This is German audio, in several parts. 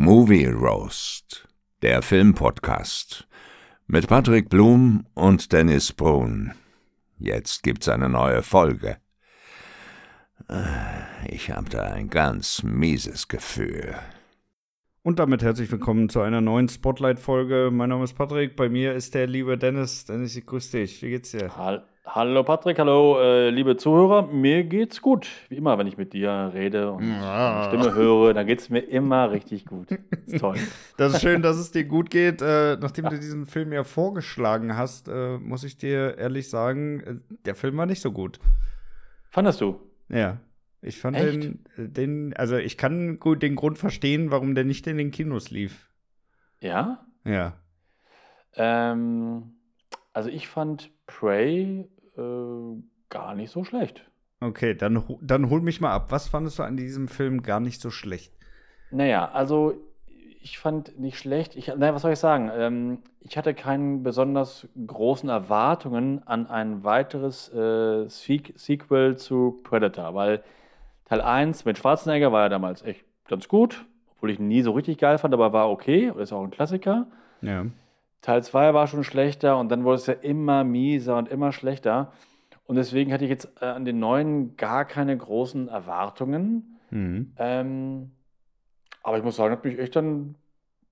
Movie Roast, der Filmpodcast mit Patrick Blum und Dennis Brun. Jetzt gibt's eine neue Folge. Ich habe da ein ganz mieses Gefühl. Und damit herzlich willkommen zu einer neuen Spotlight-Folge. Mein Name ist Patrick, bei mir ist der liebe Dennis. Dennis, ich grüße dich. Wie geht's dir? Hall hallo Patrick, hallo äh, liebe Zuhörer. Mir geht's gut. Wie immer, wenn ich mit dir rede und Ja. deine Stimme höre, dann geht's mir immer richtig gut. Ist toll. Das ist schön, dass es dir gut geht. Äh, nachdem du diesen Film ja vorgeschlagen hast, äh, muss ich dir ehrlich sagen, äh, der Film war nicht so gut. Fandest du? Ja. Ich fand Echt? den, äh, den, also ich kann gut den Grund verstehen, warum der nicht in den Kinos lief. Ja? Ja. Ähm, also ich fand Prey äh, gar nicht so schlecht. Okay, dann, dann hol mich mal ab. Was fandest du an diesem Film gar nicht so schlecht? Naja, also ich fand nicht schlecht. Ich, naja, was soll ich sagen? Ähm, ich hatte keine besonders großen Erwartungen an ein weiteres äh, Se Sequel zu Predator, weil Teil 1 mit Schwarzenegger war ja damals echt ganz gut, obwohl ich ihn nie so richtig geil fand, aber war okay und ist auch ein Klassiker. Ja. Teil 2 war schon schlechter und dann wurde es ja immer mieser und immer schlechter. Und deswegen hatte ich jetzt äh, an den neuen gar keine großen Erwartungen. Mhm. Ähm, aber ich muss sagen, hat mich echt dann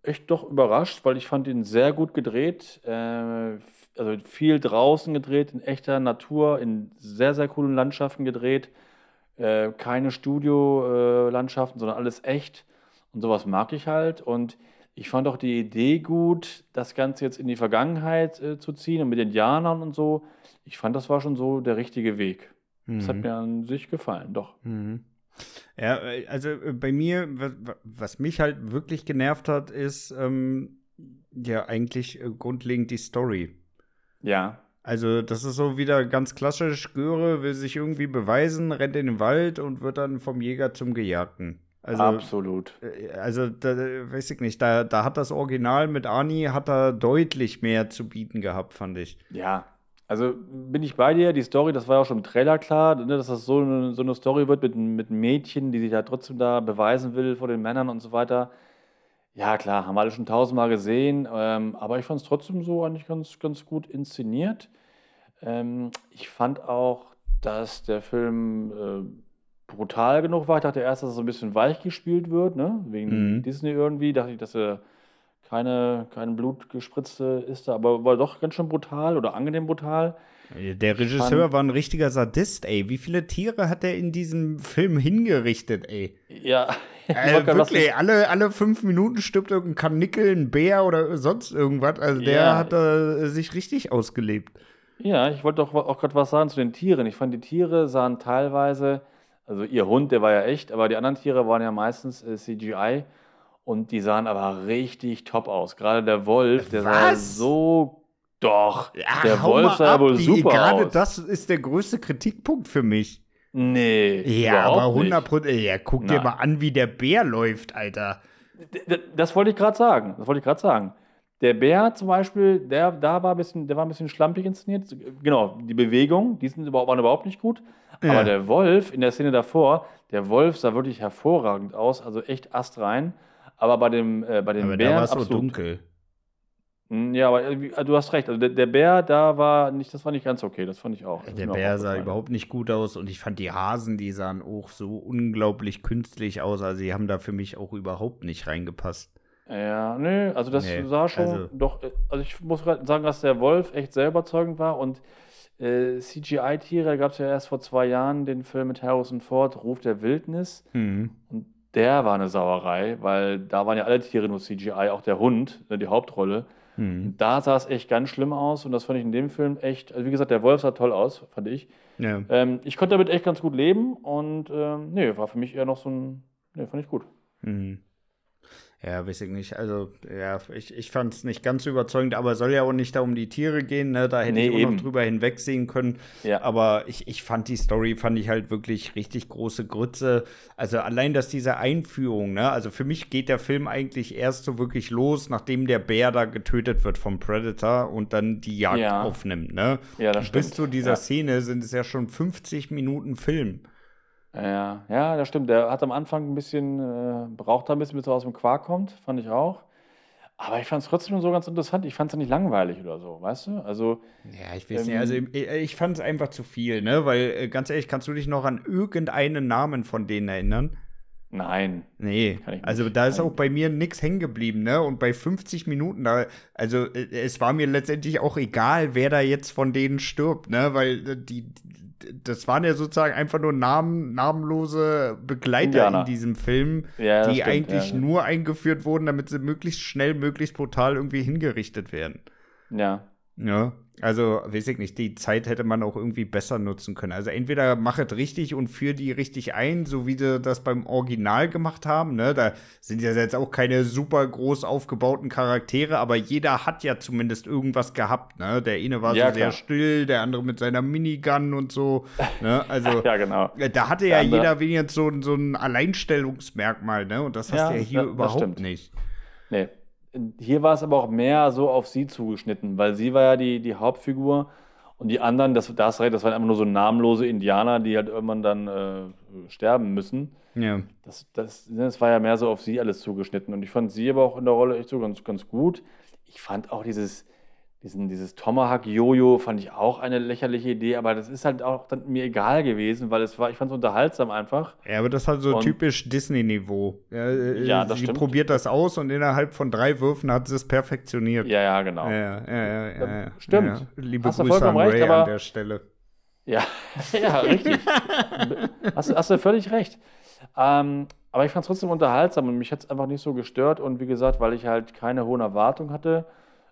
echt doch überrascht, weil ich fand ihn sehr gut gedreht. Äh, also viel draußen gedreht, in echter Natur, in sehr, sehr coolen Landschaften gedreht. Äh, keine Studiolandschaften, sondern alles echt. Und sowas mag ich halt. Und ich fand auch die Idee gut, das Ganze jetzt in die Vergangenheit äh, zu ziehen und mit Indianern und so. Ich fand, das war schon so der richtige Weg. Das hat Mhm. mir an sich gefallen, doch. Mhm. Ja, äh, also äh, bei mir, wa- wa- was mich halt wirklich genervt hat, ist ähm, ja eigentlich äh, grundlegend die Story. Ja. Also, das ist so wieder ganz klassisch, Göre will sich irgendwie beweisen, rennt in den Wald und wird dann vom Jäger zum Gejagten. Also, Absolut. äh, also da, weiß ich nicht, da, da hat das Original mit Ani, hat er deutlich mehr zu bieten gehabt, fand ich. Ja, also bin ich bei dir. Die Story, das war ja auch schon im Trailer klar, ne, dass das so eine, so eine Story wird mit, mit einem Mädchen, die sich da trotzdem da beweisen will vor den Männern und so weiter. Ja, klar, haben wir alle schon tausendmal gesehen, ähm, aber ich fand es trotzdem so eigentlich ganz, ganz gut inszeniert. Ähm, ich fand auch, dass der Film äh, brutal genug war. Ich dachte erst, dass es so ein bisschen weich gespielt wird, ne? Wegen Mhm. Disney irgendwie. Dachte ich, dass er keine, kein Blut gespritzte ist, da, aber war doch ganz schön brutal oder angenehm brutal. Der Regisseur war ein richtiger Sadist, ey. Wie viele Tiere hat er in diesem Film hingerichtet, ey? Ja, Äh, wirklich, alle, alle fünf Minuten stirbt irgendein Karnickel, ein Bär oder sonst irgendwas. Also der Ja. hat äh, sich richtig ausgelebt. Ja, ich wollte auch, auch gerade was sagen zu den Tieren. Ich fand, die Tiere sahen teilweise, also ihr Hund, der war ja echt, aber die anderen Tiere waren ja meistens äh, CGI und die sahen aber richtig top aus. Gerade der Wolf, der sah Was? so. Doch, Ja, der Wolf sah ab, wohl super Gerade aus. das ist der größte Kritikpunkt für mich. Nee, Ja, aber überhaupt 100 nicht. Prozent. Ja, guck dir Nein. mal an, wie der Bär läuft, Alter. D- Das wollte ich gerade sagen. Das wollte ich gerade sagen. Der Bär zum Beispiel, der, da war ein bisschen, der war ein bisschen schlampig inszeniert. Genau, die Bewegungen, die sind überhaupt, waren überhaupt nicht gut. Ja. Aber der Wolf in der Szene davor, der Wolf sah wirklich hervorragend aus, also echt astrein. Aber bei dem, äh, bei dem Aber da Bären war es so dunkel. Hm, Ja, aber also du hast recht. Also der, der Bär, da war nicht, das war nicht ganz okay. Das fand ich auch. Das Der Bär sah überhaupt nicht gut aus und ich fand die Hasen, die sahen auch so unglaublich künstlich aus. Also die haben da für mich auch überhaupt nicht reingepasst. Ja, nö, also das Nee, sah schon also- doch, äh, also ich muss sagen, dass der Wolf echt sehr überzeugend war und äh, CGI-Tiere gab es ja erst vor zwei Jahren den Film mit Harrison Ford, Ruf der Wildnis Mhm. und der war eine Sauerei, weil da waren ja alle Tiere nur CGI, auch der Hund, ne, die Hauptrolle. Mhm. Da sah es echt ganz schlimm aus und das fand ich in dem Film echt, also wie gesagt, der Wolf sah toll aus, fand ich. Ja. Ähm, ich konnte damit echt ganz gut leben und ähm, nee, war für mich eher noch so ein, nee, fand ich gut. Mhm. Ja, weiß ich nicht. Also, ja, ich, ich fand es nicht ganz so überzeugend, aber es soll ja auch nicht da um die Tiere gehen, ne? Da hätte Nee, ich auch eben. noch drüber hinwegsehen können. Ja. Aber ich, ich fand die Story, fand ich halt wirklich richtig große Grütze. Also allein, dass diese Einführung, ne? Also für mich geht der Film eigentlich erst so wirklich los, nachdem der Bär da getötet wird vom Predator und dann die Jagd Ja. aufnimmt, ne? Ja, das Bis stimmt. zu dieser Ja. Szene sind es ja schon 50 Minuten Film. Ja, ja, das stimmt. Der hat am Anfang ein bisschen, äh, braucht da ein bisschen, bis er aus dem Quark kommt, fand ich auch. Aber ich fand es trotzdem so ganz interessant. Ich fand es ja nicht langweilig oder so, weißt du? Also. Ja, ich weiß ähm, nicht. Also, ich, ich fand es einfach zu viel, ne? Weil, äh, ganz ehrlich, kannst du dich noch an irgendeinen Namen von denen erinnern? Nein. Nee, also da ist auch bei mir nichts hängen geblieben, ne? Und bei 50 Minuten, da, also äh, es war mir letztendlich auch egal, wer da jetzt von denen stirbt, ne? Weil äh, die, das waren ja sozusagen einfach nur Namen, namenlose Begleiter Indianer. in diesem Film, ja, die stimmt, eigentlich ja. nur eingeführt wurden, damit sie möglichst schnell, möglichst brutal irgendwie hingerichtet werden. Ja. Ja. Also, weiß ich nicht, die Zeit hätte man auch irgendwie besser nutzen können. Also entweder machet richtig und führ die richtig ein, so wie sie das beim Original gemacht haben. Ne? Da sind ja jetzt auch keine super groß aufgebauten Charaktere, aber jeder hat ja zumindest irgendwas gehabt. Ne? Der eine war ja, so sehr still, der andere mit seiner Minigun und so. Ne? Also, ja, genau. Äh, da hatte ja jeder wenigstens so, so ein Alleinstellungsmerkmal, ne? Und das hast ja, du ja hier überhaupt nicht. Nee hier war es aber auch mehr so auf sie zugeschnitten, weil sie war ja die, die Hauptfigur und die anderen, das, da hast recht, das waren einfach nur so namenlose Indianer, die halt irgendwann dann äh, sterben müssen. Ja. Das, das, das war ja mehr so auf sie alles zugeschnitten und ich fand sie aber auch in der Rolle echt so ganz, ganz gut. Ich fand auch dieses, diesen, dieses Tomahawk-Jojo fand ich auch eine lächerliche Idee, aber das ist halt auch mir egal gewesen, weil es war, ich fand es unterhaltsam einfach. Ja, aber das hat so und, typisch Disney-Niveau. Ja, äh, ja, das sie stimmt. probiert das aus und innerhalb von drei Würfen hat sie es perfektioniert. Ja, ja, genau. Ja, ja, ja, Stimmt. Liebe hast Grüße an Ray an der Stelle. Ja, ja, richtig. hast, hast du völlig recht. Ähm, aber ich fand es trotzdem unterhaltsam und mich hat es einfach nicht so gestört und wie gesagt, weil ich halt keine hohen Erwartungen hatte,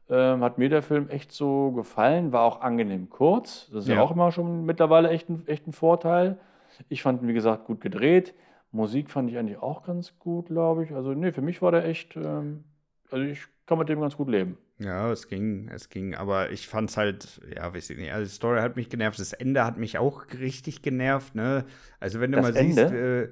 ähm, hat mir der Film echt so gefallen, war auch angenehm kurz. Das ist ja, ja auch immer schon mittlerweile echt ein, echt ein Vorteil. Ich fand ihn, wie gesagt, gut gedreht. Musik fand ich eigentlich auch ganz gut, glaube ich. Also, nee, für mich war der echt, ähm, also ich kann mit dem ganz gut leben. Ja, es ging, es ging, aber ich fand es halt, ja, weiß ich nicht, also die Story hat mich genervt, das Ende hat mich auch richtig genervt, ne? Also wenn du das mal Ende? siehst, äh,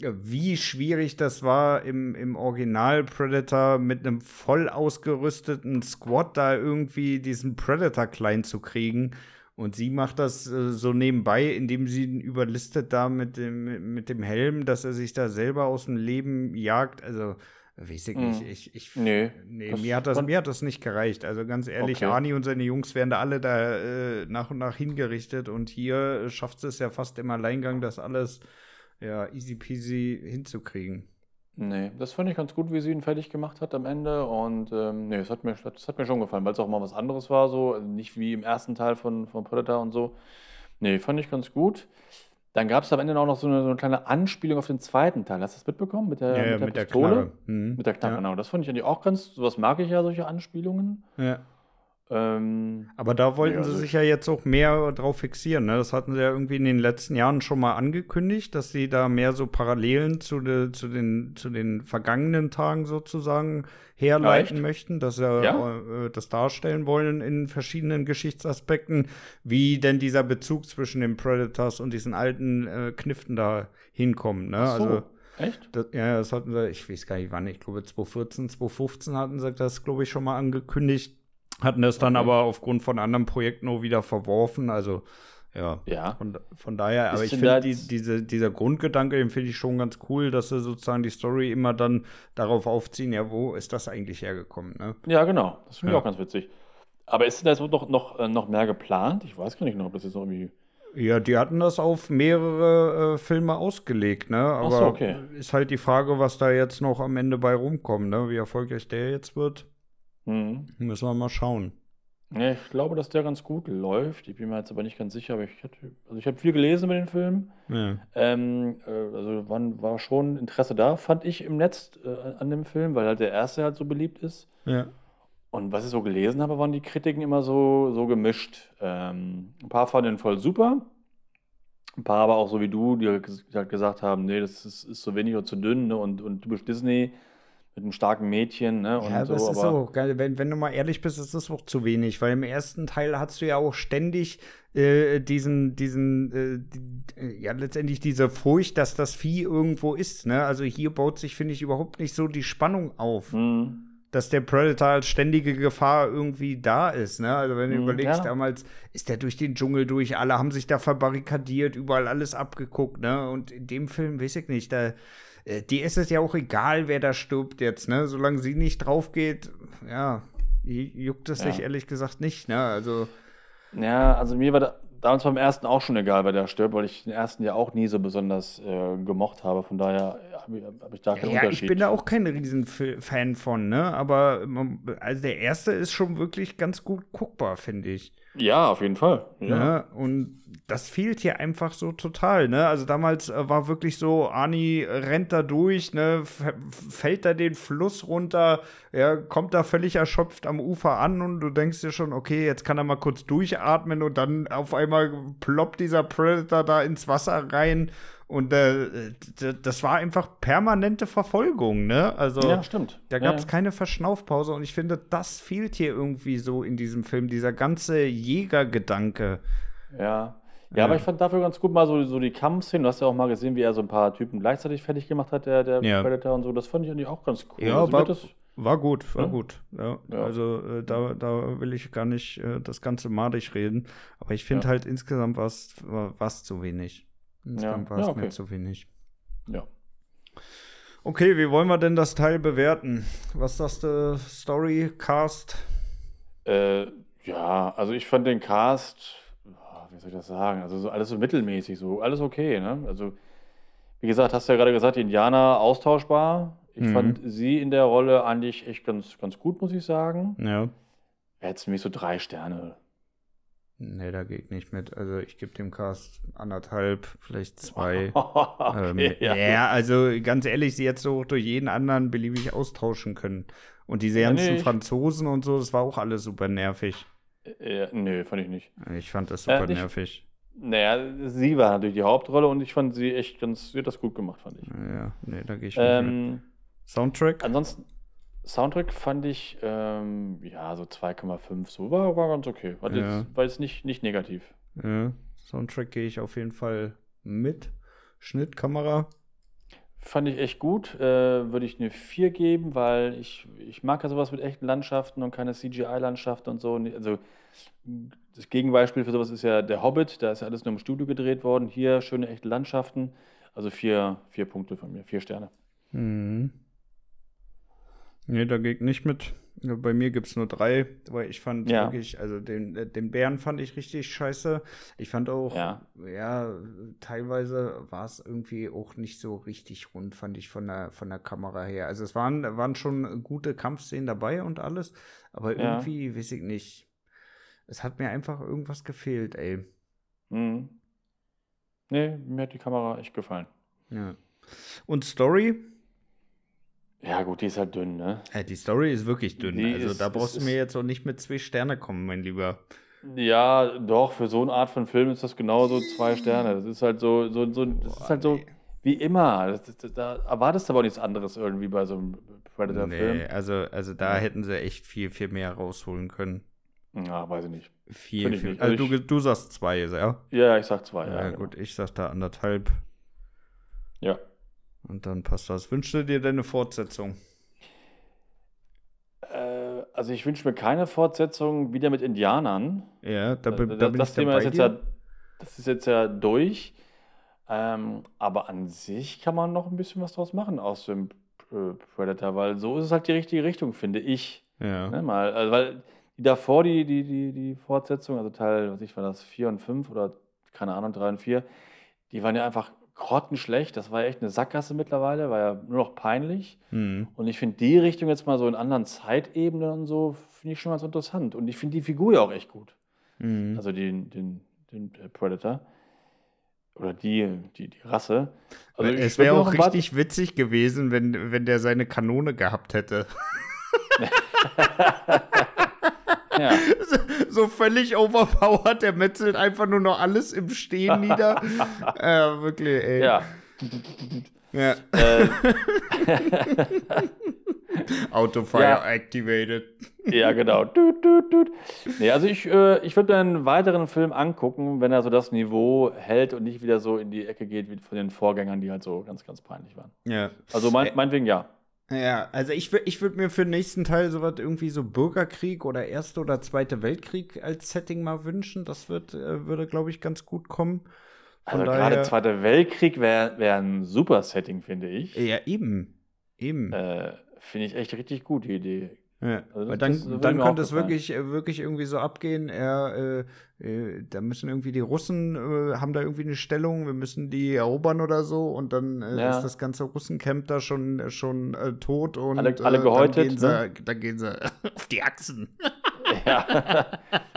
wie schwierig das war im, im Original Predator mit einem voll ausgerüsteten Squad da irgendwie diesen Predator klein zu kriegen. Und sie macht das äh, so nebenbei, indem sie ihn überlistet da mit dem, mit dem Helm, dass er sich da selber aus dem Leben jagt. Also, weiß ich nicht. Hm. Ich, ich, nee, nee mir, hat das, mir hat das nicht gereicht. Also ganz ehrlich, okay. Arnie und seine Jungs werden da alle da äh, nach und nach hingerichtet. Und hier schafft es ja fast im Alleingang, das alles ja, easy peasy hinzukriegen. Nee, das fand ich ganz gut, wie sie ihn fertig gemacht hat am Ende. Und ähm, nee, das hat mir, das hat mir schon gefallen, weil es auch mal was anderes war, so. Nicht wie im ersten Teil von, von Predator und so. Nee, fand ich ganz gut. Dann gab es am Ende auch noch so eine, so eine, kleine Anspielung auf den zweiten Teil. Hast du das mitbekommen? Mit der, ja, mit der, mit der Pistole? Mhm. Mit der Knarre, ja. genau. Das fand ich eigentlich auch ganz, sowas mag ich ja, solche Anspielungen. Ja. Ähm, Aber da wollten ja, sie also sich ja jetzt auch mehr drauf fixieren. Ne? Das hatten sie ja irgendwie in den letzten Jahren schon mal angekündigt, dass sie da mehr so Parallelen zu, de, zu, den, zu den vergangenen Tagen sozusagen herleiten ja, möchten, dass sie ja? äh, das darstellen wollen in verschiedenen Geschichtsaspekten, wie denn dieser Bezug zwischen den Predators und diesen alten äh, Kniften da hinkommt. Ne? So. Also Echt? Das, ja, das hatten sie, ich weiß gar nicht wann, ich glaube 2014, 2015 hatten sie das, glaube ich, schon mal angekündigt hatten das dann okay. aber aufgrund von anderen Projekten nur wieder verworfen. Also ja, ja. Von, von daher, aber ich finde die, diese, dieser Grundgedanke, den finde ich schon ganz cool, dass sie sozusagen die Story immer dann darauf aufziehen, ja, wo ist das eigentlich hergekommen, ne? Ja, genau. Das finde ich ja. auch ganz witzig. Aber ist denn da noch, noch, äh, noch mehr geplant? Ich weiß gar nicht noch, ob das jetzt irgendwie. Ja, die hatten das auf mehrere äh, Filme ausgelegt, ne? Aber so, okay. ist halt die Frage, was da jetzt noch am Ende bei rumkommt, ne? Wie erfolgreich der jetzt wird. Mhm. Müssen wir mal schauen. Ja, ich glaube, dass der ganz gut läuft. Ich bin mir jetzt aber nicht ganz sicher, aber ich hatte, also ich habe viel gelesen über den Film. Ja. Ähm, äh, also war, war schon Interesse da, fand ich im Netz äh, an dem Film, weil halt der erste halt so beliebt ist. Ja. Und was ich so gelesen habe, waren die Kritiken immer so, so gemischt. Ähm, ein paar fanden ihn voll super. Ein paar aber auch so wie du, die halt gesagt haben, nee, das ist, ist so wenig oder zu dünn ne? und, und typisch Disney mit einem starken Mädchen. Ne? Und ja, so, das ist so, wenn, wenn du mal ehrlich bist, ist das auch zu wenig, weil im ersten Teil hast du ja auch ständig äh, diesen, diesen, äh, die, äh, ja, letztendlich diese Furcht, dass das Vieh irgendwo ist. Ne? Also hier baut sich, finde ich, überhaupt nicht so die Spannung auf. Mhm. dass der Predator als ständige Gefahr irgendwie da ist. Ne? Also wenn du Mhm, überlegst, ja. damals ist der durch den Dschungel durch, alle haben sich da verbarrikadiert, überall alles abgeguckt. Ne? Und in dem Film, weiß ich nicht, da äh, die ist es ja auch egal, wer da stirbt jetzt. Ne? Solange sie nicht drauf geht, ja, juckt es Ja. sich ehrlich gesagt nicht. Ne? Also Ja, also mir war da, damals beim ersten auch schon egal, wer da stirbt, weil ich den ersten ja auch nie so besonders äh, gemocht habe. Von daher habe ich, hab ich da keinen Ja, Unterschied. ich bin da auch kein Riesenfan von, ne? Aber man- also der erste ist schon wirklich ganz gut guckbar, finde ich. Ja, auf jeden Fall. Ja. Ne? Und das fehlt hier einfach so total, ne? Also damals äh, war wirklich so, Ani rennt da durch, ne, fällt da den Fluss runter, ja, kommt da völlig erschöpft am Ufer an und du denkst dir schon, okay, jetzt kann er mal kurz durchatmen und dann auf einmal ploppt dieser Predator da ins Wasser rein und äh, das war einfach permanente Verfolgung, ne? Also Ja, stimmt. da gab es ja. keine Verschnaufpause und ich finde, das fehlt hier irgendwie so in diesem Film, dieser ganze Jägergedanke. Ja. Ja, aber ich fand dafür ganz gut mal so, so die Kampfszenen. Du hast ja auch mal gesehen, wie er so ein paar Typen gleichzeitig fertig gemacht hat, der, der Ja. Predator und so. Das fand ich eigentlich auch ganz cool. Ja, Also war, das, war gut, war Ja. gut. Ja, Ja. Also äh, da, da will ich gar nicht äh, das Ganze madig reden. Aber ich finde halt insgesamt war es zu wenig. Insgesamt Ja. war es Ja, mir okay. zu wenig. ja. Okay, wie wollen wir denn das Teil bewerten? Was sagst du, Story, Cast? Äh, ja, also ich fand den Cast, wie soll ich das sagen? Also so alles so mittelmäßig, so alles okay, ne? Also, wie gesagt, hast du ja gerade gesagt, die Indianer austauschbar. Ich Mhm. fand sie in der Rolle eigentlich echt ganz, ganz gut, muss ich sagen. Ja. Jetzt mich so drei Sterne. Nee, da gehe ich nicht mit. Also ich gebe dem Cast anderthalb, vielleicht zwei. okay, ähm, ja. also ganz ehrlich, sie hätte so durch jeden anderen beliebig austauschen können. Und diese Ja, ganzen nee, ich- Franzosen und so, das war auch alles super nervig. Äh, nö, fand ich nicht. Ich fand das super Äh, nicht- nervig. Naja, sie war natürlich die Hauptrolle und ich fand sie echt ganz, sie hat das gut gemacht, fand ich. Ja, nee, da gehe ich nicht mit. Ähm, Soundtrack? ansonsten, Soundtrack fand ich, ähm, ja, so 2,5, so war, war ganz okay. War Ja. jetzt, war jetzt nicht, nicht negativ. Ja, Soundtrack gehe ich auf jeden Fall mit. Schnitt, Kamera? Fand ich echt gut. Äh, würde ich eine 4 geben, weil ich, ich mag ja sowas mit echten Landschaften und keine CGI-Landschaften und so. Also das Gegenbeispiel für sowas ist ja der Hobbit, da ist ja alles nur im Studio gedreht worden. Hier schöne echte Landschaften. Also vier, vier Punkte von mir, vier Sterne. Mhm. Nee, da ich nicht mit. Ja, Bei mir gibt es nur drei, weil ich fand Ja. wirklich, also den, äh, den Bären fand ich richtig scheiße. Ich fand auch, ja, Ja. teilweise war es irgendwie auch nicht so richtig rund, fand ich von der, von der Kamera her. Also es waren, waren schon gute Kampfszenen dabei und alles, aber Ja. irgendwie, weiß ich nicht. Es hat mir einfach irgendwas gefehlt, ey. Mhm. Nee, mir hat die Kamera echt gefallen. Ja. Und Story? Ja, gut, die ist halt dünn, ne? Ja, die Story ist wirklich dünn. Die also ist- da brauchst du ist- mir jetzt auch nicht mit zwei Sterne kommen, mein Lieber. Ja, doch, für so eine Art von Film ist das genauso zwei Sterne. Das ist halt so, so, so das ist halt so nee. wie immer. Das, das, da erwartest du aber nichts anderes irgendwie bei so einem Predator-Film. Nee, also, also da hätten sie echt viel, viel mehr rausholen können. Ja, weiß ich nicht. Viel, ich viel. nicht. Also, Also du, du sagst zwei, ja? Ja, ich sag zwei. Ja, Ja, genau. gut, ich sag da anderthalb. Ja. Und dann passt das. Wünschst du dir denn eine Fortsetzung? Äh, also ich wünsche mir keine Fortsetzung wieder mit Indianern. Ja, da, bin- das da bin das ich Thema dabei ist jetzt ja, das ist jetzt ja durch. Ähm, aber an sich kann man noch ein bisschen was draus machen aus dem äh, Predator, weil so ist es halt die richtige Richtung, finde ich. Ja. Ne, mal, also weil die davor, die, die, die, die Fortsetzung, also Teil, was ich war das, 4 und 5 oder keine Ahnung, 3 und 4, die waren ja einfach grottenschlecht. Das war ja echt eine Sackgasse mittlerweile, war ja nur noch peinlich. Hm. Und ich finde die Richtung jetzt mal so in anderen Zeitebenen und so, finde ich schon ganz interessant. Und ich finde die Figur ja auch echt gut. Hm. Also den, den, den äh, Predator. Oder die, die, die Rasse. Also es wäre auch richtig witzig gewesen, wenn, wenn der seine Kanone gehabt hätte. Ja. so völlig overpowered, der metzelt einfach nur noch alles im Stehen nieder. äh, wirklich, ey. ja. ja. Äh, Autofire Ja. activated. ja, genau. Tut, tut, tut. Nee, also ich, äh, ich würde mir einen weiteren Film angucken, wenn er so das Niveau hält und nicht wieder so in die Ecke geht wie von den Vorgängern, die halt so ganz, ganz peinlich waren. Ja. Also mein, Ä- meinetwegen ja. Ja, also ich, ich würde mir für den nächsten Teil sowas irgendwie so Bürgerkrieg oder Erste oder Zweite Weltkrieg als Setting mal wünschen. Das wird, äh, würde, glaube ich, ganz gut kommen. Von Also daher- gerade Zweiter Weltkrieg wäre wär ein super Setting, finde ich. Ja, eben. Eben. Äh, finde ich echt richtig gut, die Idee. Ja, Also weil dann, das dann könnte es wirklich, äh, wirklich irgendwie so abgehen. Er, äh, äh, da müssen irgendwie die Russen äh, haben da irgendwie eine Stellung. Wir müssen die erobern oder so. Und dann äh, Ja. ist das ganze Russencamp da schon äh, schon tot und Alle- alle gehäutet, Dann gehen sie, ne? dann gehen sie auf die Achsen. Ja,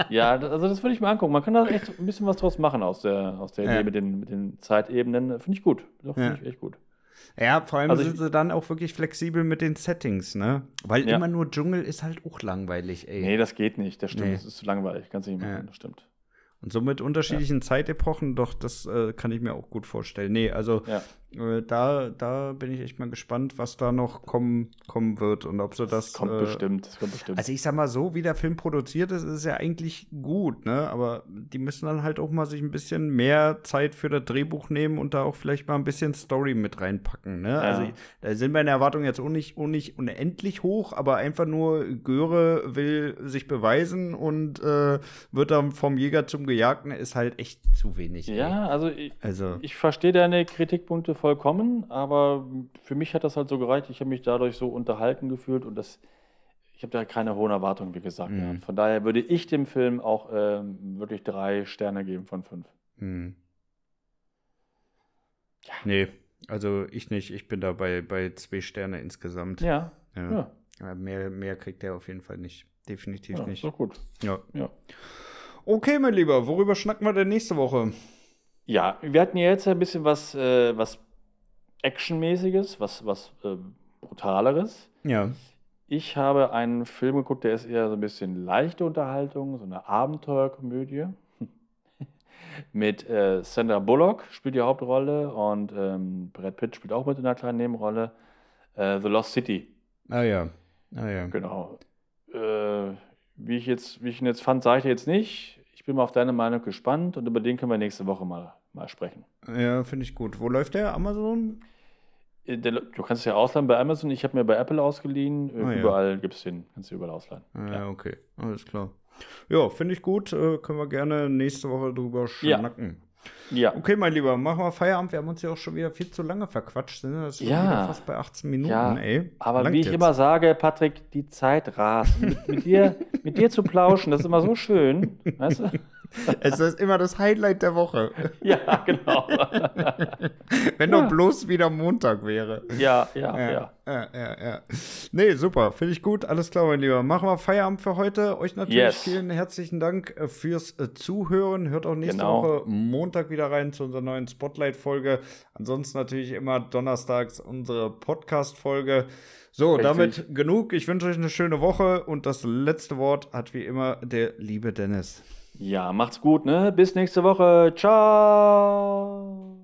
ja also das würde ich mir angucken. Man kann da echt ein bisschen was draus machen aus der, aus der Ja. Idee mit den, mit den Zeitebenen. Finde ich gut. Doch, finde ich echt gut. Ja, vor allem Also sind sie dann auch wirklich flexibel mit den Settings, ne? Weil Ja. immer nur Dschungel ist halt auch langweilig, ey. Nee, das geht nicht. Das stimmt. Nee. Das ist zu langweilig. Kannst du nicht machen. Ja. Das stimmt. Und so mit unterschiedlichen Zeitepochen, doch, das äh, kann ich mir auch gut vorstellen. Nee, also Ja. Da, da bin ich echt mal gespannt, was da noch kommen, kommen wird und ob sie das. Das kommt äh, bestimmt. Das kommt bestimmt. Also ich sag mal so, wie der Film produziert ist, ist es ja eigentlich gut, ne? Aber die müssen dann halt auch mal sich ein bisschen mehr Zeit für das Drehbuch nehmen und da auch vielleicht mal ein bisschen Story mit reinpacken, ne? Also da sind meine Erwartungen jetzt auch nicht, auch nicht unendlich hoch, aber einfach nur Göre will sich beweisen und äh, wird dann vom Jäger zum Gejagten ist halt echt zu wenig. ey. ja, also ich, Also ich verstehe deine Kritikpunkte vollkommen, aber für mich hat das halt so gereicht. Ich habe mich dadurch so unterhalten gefühlt und das, ich habe da keine hohen Erwartungen, wie gesagt. Mhm. Von daher würde ich dem Film auch ähm, wirklich drei Sterne geben von fünf. Hm. Nee, also ich nicht. Ich bin da bei, bei zwei Sterne insgesamt. Ja, Ja. ja, Ja, mehr, mehr kriegt er auf jeden Fall nicht. Definitiv ja, nicht. doch gut. Ja. Ja. Okay, mein Lieber, worüber schnacken wir denn nächste Woche? Ja, wir hatten ja jetzt ein bisschen was, äh, was Actionmäßiges, was, was äh, Brutaleres. Ja. Ich habe einen Film geguckt, der ist eher so ein bisschen leichte Unterhaltung, so eine Abenteuerkomödie. mit äh, Sandra Bullock spielt die Hauptrolle und ähm, Brad Pitt spielt auch mit in einer kleinen Nebenrolle. Äh, The Lost City, Ah ja. Ah ja. genau. Äh, wie, ich jetzt, wie ich ihn jetzt fand, sage ich dir jetzt nicht. Ich bin mal auf deine Meinung gespannt und über den können wir nächste Woche mal, mal sprechen. Ja, finde ich gut. Wo läuft der? Amazon? Äh, der, du kannst ja ausleihen bei Amazon, ich habe mir bei Apple ausgeliehen. Äh, Ah, ja. überall gibt es den, kannst du überall ausleihen. Ah, ja, okay. Alles klar. Ja, finde ich gut. Äh, können wir gerne nächste Woche drüber Ja. schnacken. Ja, Okay, mein Lieber, machen wir Feierabend. Wir haben uns ja auch schon wieder viel zu lange verquatscht. Ne? Das ist schon Ja. wieder fast bei 18 Minuten, Ja, ey. Aber Langt wie ich jetzt. immer sage, Patrick, die Zeit rast. Mit, mit, dir, mit dir zu plauschen, das ist immer so schön. Weißt du? Es ist immer das Highlight der Woche. Ja, genau. Wenn doch bloß wieder Montag wäre. Ja, ja, ja. ja, ja, ja. Nee, super. Finde ich gut. Alles klar, mein Lieber. Machen wir Feierabend für heute. Euch natürlich Yes. vielen herzlichen Dank äh, fürs äh, Zuhören. Hört auch nächste Genau. Woche Montag wieder rein zu unserer neuen Spotlight-Folge. Ansonsten natürlich immer donnerstags unsere Podcast-Folge. So, Richtig. damit genug. Ich wünsche euch eine schöne Woche und das letzte Wort hat wie immer der liebe Dennis. Ja, macht's gut, ne? Bis nächste Woche. Ciao.